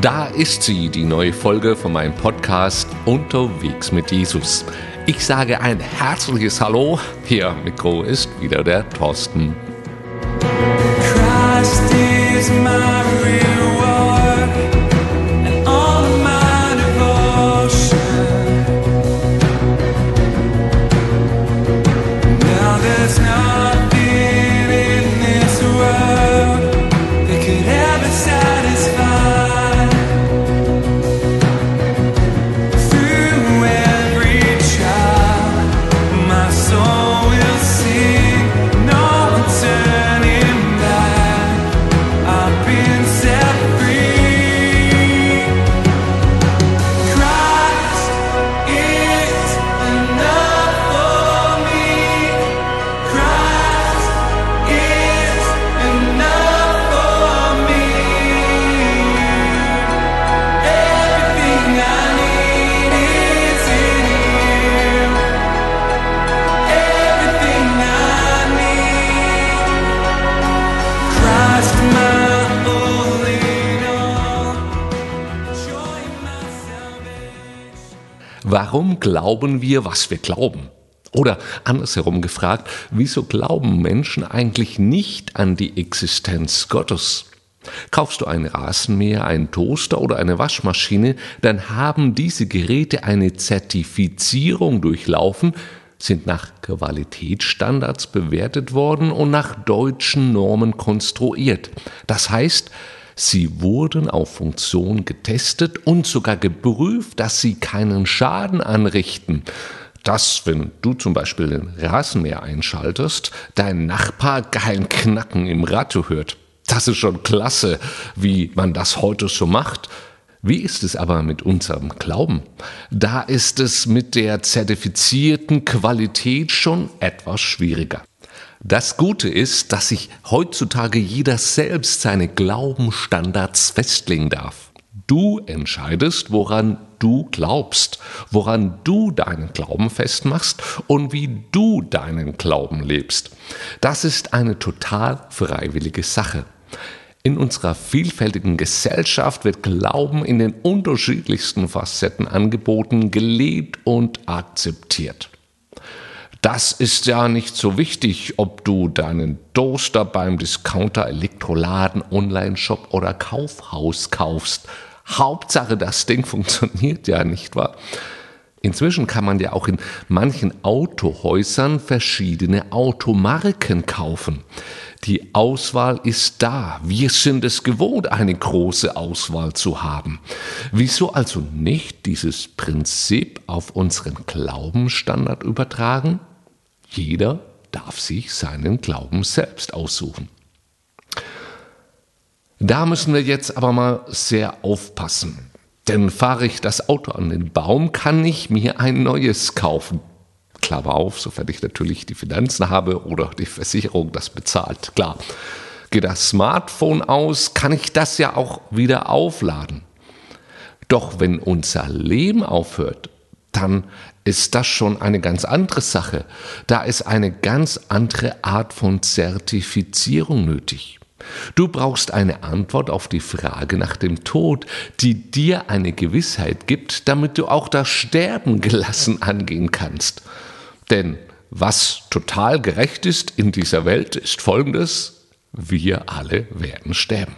Da ist sie, die neue Folge von meinem Podcast Unterwegs mit Jesus. Ich sage ein herzliches Hallo. Hier am Mikro ist wieder der Thorsten. Christ is my reward Warum glauben wir, was wir glauben? Oder andersherum gefragt, wieso glauben Menschen eigentlich nicht an die Existenz Gottes? Kaufst du ein Rasenmäher, einen Toaster oder eine Waschmaschine, dann haben diese Geräte eine Zertifizierung durchlaufen, sind nach Qualitätsstandards bewertet worden und nach deutschen Normen konstruiert. Das heißt, sie wurden auf Funktion getestet und sogar geprüft, dass sie keinen Schaden anrichten. Dass, wenn du zum Beispiel den Rasenmäher einschaltest, dein Nachbar kein Knacken im Radio hört. Das ist schon klasse, wie man das heute so macht. Wie ist es aber mit unserem Glauben? Da ist es mit der zertifizierten Qualität schon etwas schwieriger. Das Gute ist, dass sich heutzutage jeder selbst seine Glaubensstandards festlegen darf. Du entscheidest, woran du glaubst, woran du deinen Glauben festmachst und wie du deinen Glauben lebst. Das ist eine total freiwillige Sache. In unserer vielfältigen Gesellschaft wird Glauben in den unterschiedlichsten Facetten angeboten, gelebt und akzeptiert. Das ist ja nicht so wichtig, ob du deinen Toaster beim Discounter, Elektroladen, Online-Shop oder Kaufhaus kaufst. Hauptsache, das Ding funktioniert ja nicht wahr? Inzwischen kann man ja auch in manchen Autohäusern verschiedene Automarken kaufen. Die Auswahl ist da. Wir sind es gewohnt, eine große Auswahl zu haben. Wieso also nicht dieses Prinzip auf unseren Glaubensstandard übertragen? Jeder darf sich seinen Glauben selbst aussuchen. Da müssen wir jetzt aber mal sehr aufpassen. Denn fahre ich das Auto an den Baum, kann ich mir ein neues kaufen. Klammer auf, sofern ich natürlich die Finanzen habe oder die Versicherung das bezahlt. Klar. Geht das Smartphone aus, kann ich das ja auch wieder aufladen. Doch wenn unser Leben aufhört, dann ist das schon eine ganz andere Sache. Da ist eine ganz andere Art von Zertifizierung nötig. Du brauchst eine Antwort auf die Frage nach dem Tod, die dir eine Gewissheit gibt, damit du auch das Sterben gelassen angehen kannst. Denn was total gerecht ist in dieser Welt, ist Folgendes, wir alle werden sterben.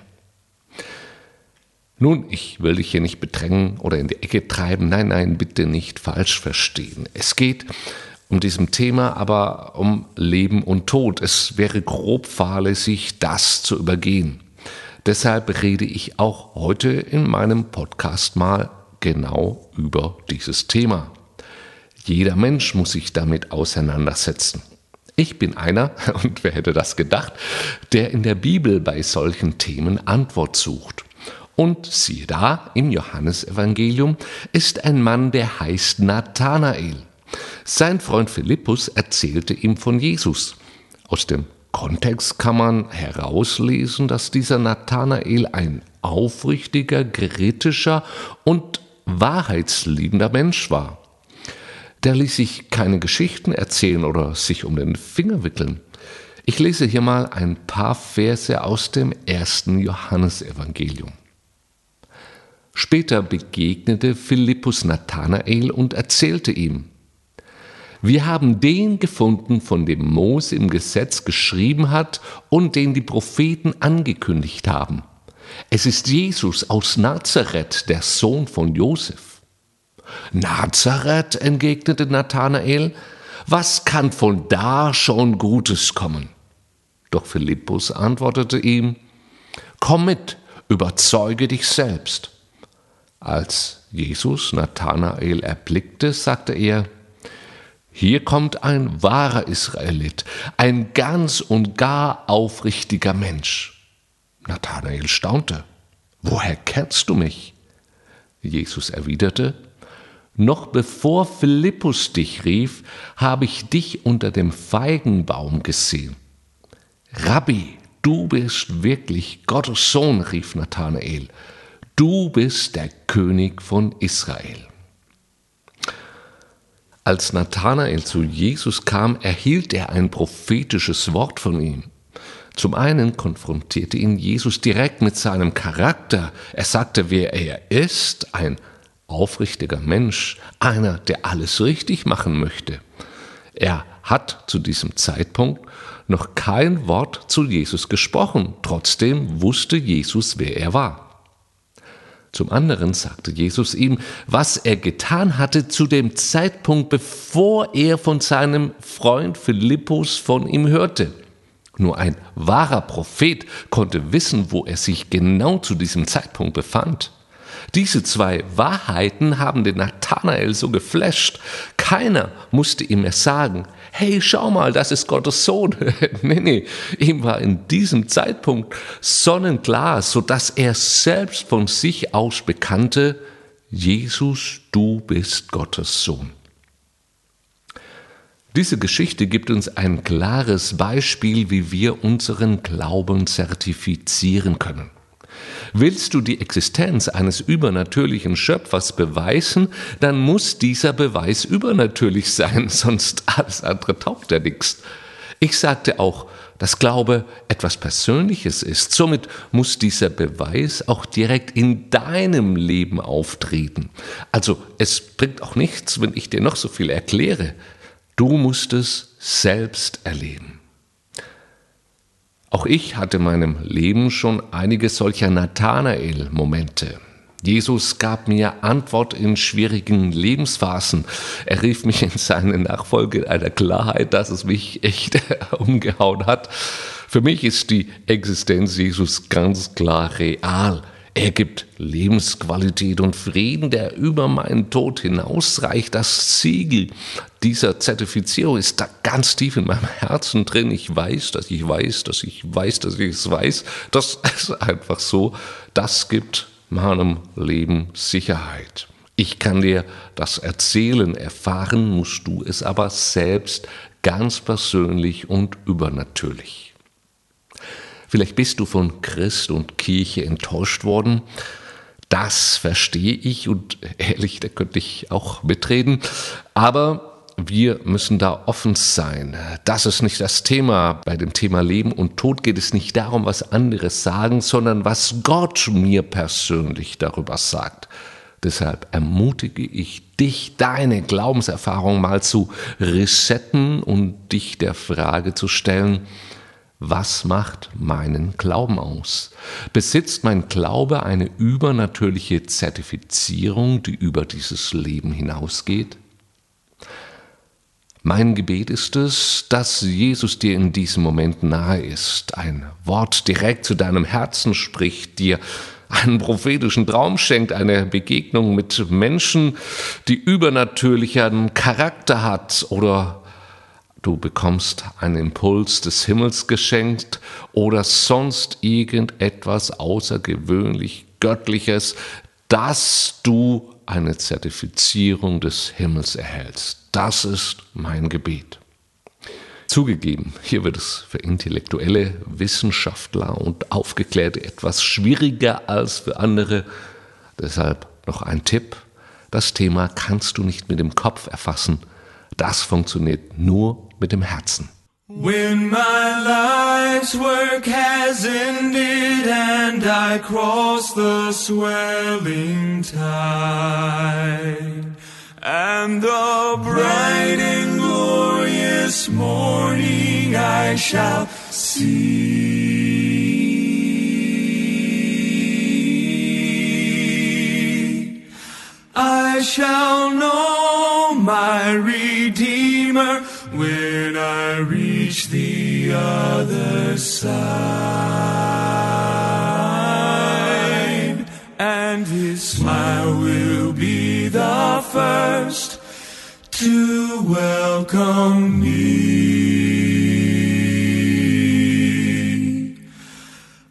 Nun, ich will dich hier nicht bedrängen oder in die Ecke treiben. Nein, nein, bitte nicht falsch verstehen. Es geht um diesem Thema aber um Leben und Tod. Es wäre grob fahrlässig, das zu übergehen. Deshalb rede ich auch heute in meinem Podcast mal genau über dieses Thema. Jeder Mensch muss sich damit auseinandersetzen. Ich bin einer, und wer hätte das gedacht, der in der Bibel bei solchen Themen Antwort sucht. Und siehe da, im Johannesevangelium ist ein Mann, der heißt Nathanael. Sein Freund Philippus erzählte ihm von Jesus. Aus dem Kontext kann man herauslesen, dass dieser Nathanael ein aufrichtiger, kritischer und wahrheitsliebender Mensch war. Der ließ sich keine Geschichten erzählen oder sich um den Finger wickeln. Ich lese hier mal ein paar Verse aus dem ersten Johannesevangelium. Später begegnete Philippus Nathanael und erzählte ihm, wir haben den gefunden, von dem Mose im Gesetz geschrieben hat und den die Propheten angekündigt haben. Es ist Jesus aus Nazareth, der Sohn von Josef. Nazareth, entgegnete Nathanael, was kann von da schon Gutes kommen? Doch Philippus antwortete ihm, Komm mit, überzeuge dich selbst. Als Jesus Nathanael erblickte, sagte er, hier kommt ein wahrer Israelit, ein ganz und gar aufrichtiger Mensch. Nathanael staunte. Woher kennst du mich? Jesus erwiderte, noch bevor Philippus dich rief, habe ich dich unter dem Feigenbaum gesehen. Rabbi, du bist wirklich Gottes Sohn, rief Nathanael. Du bist der König von Israel. Als Nathanael zu Jesus kam, erhielt er ein prophetisches Wort von ihm. Zum einen konfrontierte ihn Jesus direkt mit seinem Charakter. Er sagte, wer er ist, ein aufrichtiger Mensch, einer, der alles richtig machen möchte. Er hat zu diesem Zeitpunkt noch kein Wort zu Jesus gesprochen, trotzdem wusste Jesus, wer er war. Zum anderen sagte Jesus ihm, was er getan hatte zu dem Zeitpunkt, bevor er von seinem Freund Philippus von ihm hörte. Nur ein wahrer Prophet konnte wissen, wo er sich genau zu diesem Zeitpunkt befand. Diese zwei Wahrheiten haben den Nathanael so geflasht. Keiner musste ihm mehr sagen, hey, schau mal, das ist Gottes Sohn. nee, nee, ihm war in diesem Zeitpunkt sonnenklar, so dass er selbst von sich aus bekannte, Jesus, du bist Gottes Sohn. Diese Geschichte gibt uns ein klares Beispiel, wie wir unseren Glauben zertifizieren können. Willst du die Existenz eines übernatürlichen Schöpfers beweisen, dann muss dieser Beweis übernatürlich sein, sonst alles andere taugt ja nichts. Ich sagte auch, dass Glaube etwas Persönliches ist. Somit muss dieser Beweis auch direkt in deinem Leben auftreten. Also es bringt auch nichts, wenn ich dir noch so viel erkläre. Du musst es selbst erleben. Auch ich hatte in meinem Leben schon einige solcher Nathanael-Momente. Jesus gab mir Antwort in schwierigen Lebensphasen. Er rief mich in seine Nachfolge in einer Klarheit, dass es mich echt umgehauen hat. Für mich ist die Existenz Jesus ganz klar real. Er gibt Lebensqualität und Frieden, der über meinen Tod hinausreicht. Das Siegel dieser Zertifizierung ist da ganz tief in meinem Herzen drin. Ich weiß, dass ich weiß, dass ich weiß, dass ich es weiß. Das ist einfach so. Das gibt meinem Leben Sicherheit. Ich kann dir das erzählen, erfahren musst du es aber selbst ganz persönlich und übernatürlich. Vielleicht bist du von Christ und Kirche enttäuscht worden. Das verstehe ich und ehrlich, da könnte ich auch mitreden. Aber wir müssen da offen sein. Das ist nicht das Thema. Bei dem Thema Leben und Tod geht es nicht darum, was andere sagen, sondern was Gott mir persönlich darüber sagt. Deshalb ermutige ich dich, deine Glaubenserfahrung mal zu resetten und dich der Frage zu stellen, was macht meinen Glauben aus? Besitzt mein Glaube eine übernatürliche Zertifizierung, die über dieses Leben hinausgeht? Mein Gebet ist es, dass Jesus dir in diesem Moment nahe ist, ein Wort direkt zu deinem Herzen spricht, dir einen prophetischen Traum schenkt, eine Begegnung mit Menschen, die übernatürlichen Charakter hat oder du bekommst einen Impuls des Himmels geschenkt oder sonst irgendetwas außergewöhnlich Göttliches, dass du eine Zertifizierung des Himmels erhältst. Das ist mein Gebet. Zugegeben, hier wird es für intellektuelle Wissenschaftler und Aufgeklärte etwas schwieriger als für andere. Deshalb noch ein Tipp. Das Thema kannst du nicht mit dem Kopf erfassen. Das funktioniert nur mit dem Herzen. When my life's work has ended and I cross the swelling tide, and the bright and glorious morning I shall see. I shall know my Redeemer reach the other side. And his smile will be the first to welcome me.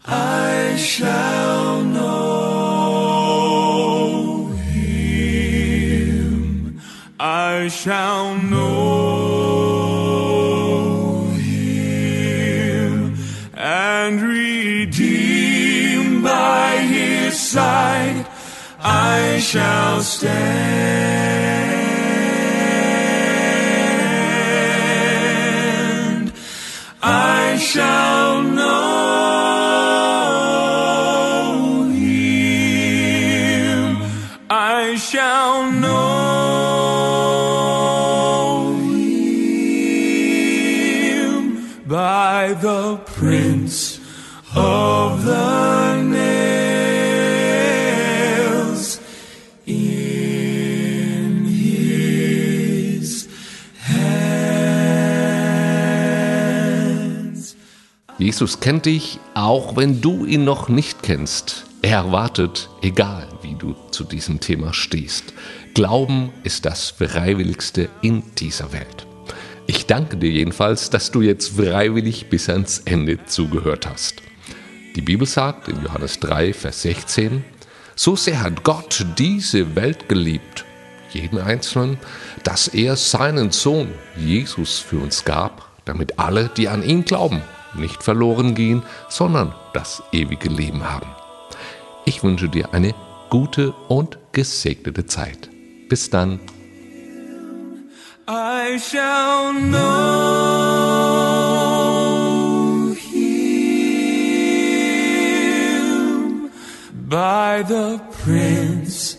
I shall know him. I shall and redeemed by his side. I shall stand. I shall know him. I shall know him by the prince Jesus kennt dich, auch wenn du ihn noch nicht kennst. Er wartet, egal wie du zu diesem Thema stehst. Glauben ist das Freiwilligste in dieser Welt. Ich danke dir jedenfalls, dass du jetzt freiwillig bis ans Ende zugehört hast. Die Bibel sagt in Johannes 3, Vers 16, So sehr hat Gott diese Welt geliebt, jeden Einzelnen, dass er seinen Sohn Jesus für uns gab, damit alle, die an ihn glauben, nicht verloren gehen, sondern das ewige Leben haben. Ich wünsche dir eine gute und gesegnete Zeit. Bis dann. I shall know by the Prince